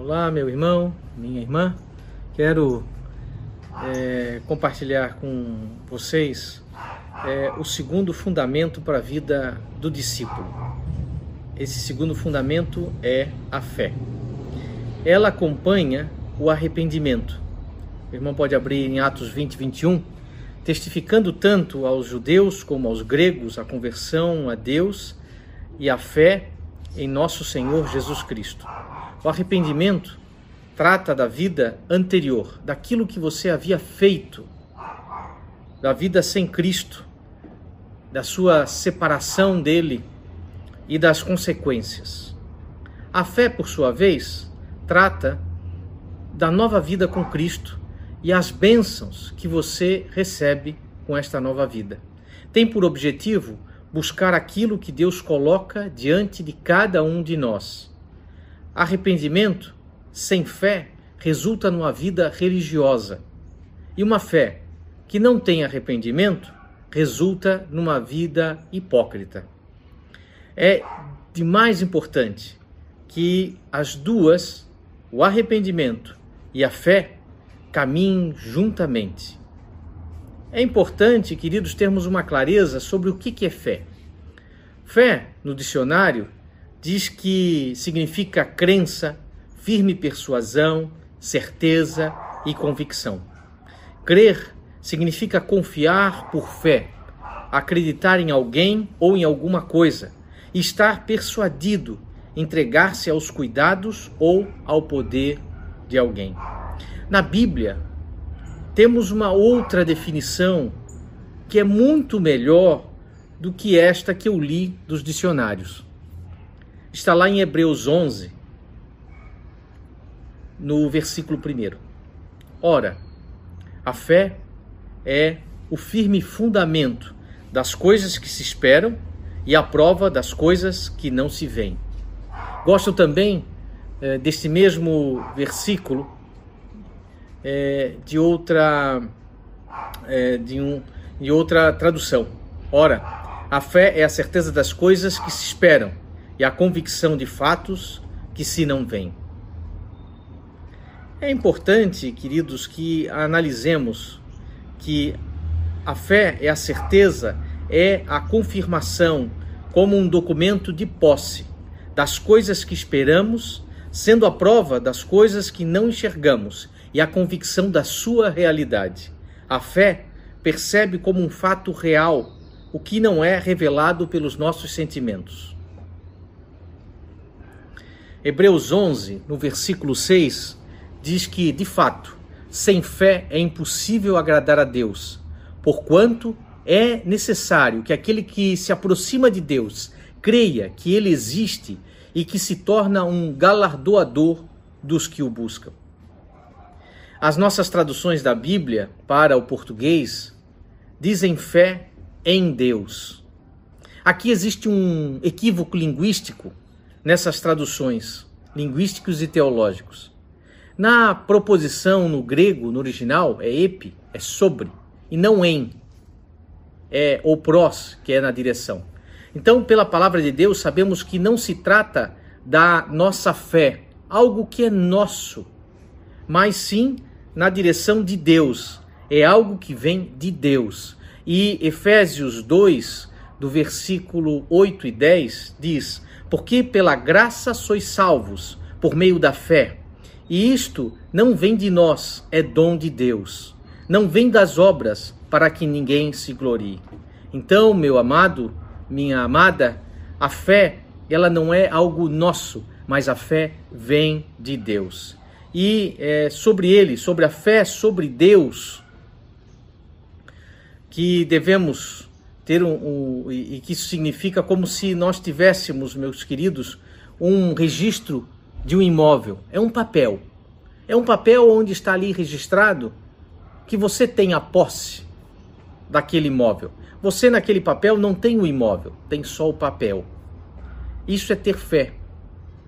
Olá, meu irmão, minha irmã. Quero é, compartilhar com vocês é, o segundo fundamento para a vida do discípulo. Esse segundo fundamento é a fé. Ela acompanha o arrependimento. O irmão pode abrir em Atos 20, 21, testificando tanto aos judeus como aos gregos a conversão a Deus e a fé em nosso Senhor Jesus Cristo. O arrependimento trata da vida anterior, daquilo que você havia feito, da vida sem Cristo, da sua separação dele e das consequências. A fé, por sua vez, trata da nova vida com Cristo e as bênçãos que você recebe com esta nova vida. Tem por objetivo buscar aquilo que Deus coloca diante de cada um de nós. Arrependimento sem fé resulta numa vida religiosa. E uma fé que não tem arrependimento resulta numa vida hipócrita. É de mais importante que as duas, o arrependimento e a fé, caminhem juntamente. É importante, queridos, termos uma clareza sobre o que é fé. Fé, no dicionário, diz que significa crença, firme persuasão, certeza e convicção. Crer significa confiar por fé, acreditar em alguém ou em alguma coisa, estar persuadido, entregar-se aos cuidados ou ao poder de alguém. Na Bíblia, temos uma outra definição que é muito melhor do que esta que eu li dos dicionários. Está lá em Hebreus 11, no versículo 1. Ora, a fé é o firme fundamento das coisas que se esperam e a prova das coisas que não se veem. Gosto também eh, deste mesmo versículo é, de outra é, de, um, de outra tradução. Ora, a fé é a certeza das coisas que se esperam e a convicção de fatos que se não veem. É importante, queridos, que analisemos que a fé é a certeza, é a confirmação como um documento de posse das coisas que esperamos, sendo a prova das coisas que não enxergamos e a convicção da sua realidade. A fé percebe como um fato real o que não é revelado pelos nossos sentimentos. Hebreus 11, no versículo 6, diz que, de fato, sem fé é impossível agradar a Deus, porquanto é necessário que aquele que se aproxima de Deus creia que ele existe e que se torna um galardoador dos que o buscam. As nossas traduções da Bíblia para o português dizem fé em Deus. Aqui existe um equívoco linguístico nessas traduções, linguísticos e teológicos. Na proposição no grego, no original, é epi, é sobre, e não em, é o prós, que é na direção. Então, pela palavra de Deus, sabemos que não se trata da nossa fé, algo que é nosso, mas sim na direção de Deus. É algo que vem de Deus. E Efésios 2, do versículo 8 e 10, diz: Porque pela graça sois salvos, por meio da fé. E isto não vem de nós, é dom de Deus. Não vem das obras, para que ninguém se glorie. Então, meu amado, minha amada, a fé, ela não é algo nosso, mas a fé vem de Deus e é, sobre ele, sobre a fé, sobre Deus, que devemos ter um, um, e que isso significa como se nós tivéssemos, meus queridos, um registro de um imóvel. É um papel. É um papel onde está ali registrado que você tem a posse daquele imóvel. Você naquele papel não tem o imóvel, tem só o papel. Isso é ter fé.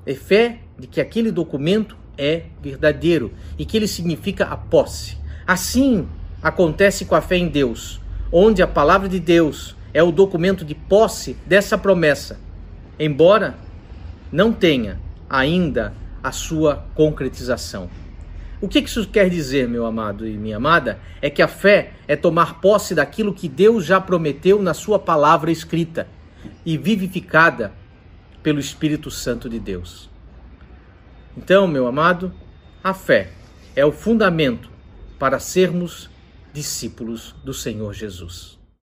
É fé de que aquele documento é verdadeiro e que ele significa a posse. Assim acontece com a fé em Deus, onde a palavra de Deus é o documento de posse dessa promessa, embora não tenha ainda a sua concretização. O que isso quer dizer, meu amado e minha amada? É que a fé é tomar posse daquilo que Deus já prometeu na sua palavra escrita e vivificada pelo Espírito Santo de Deus. Então, meu amado, a fé é o fundamento para sermos discípulos do Senhor Jesus.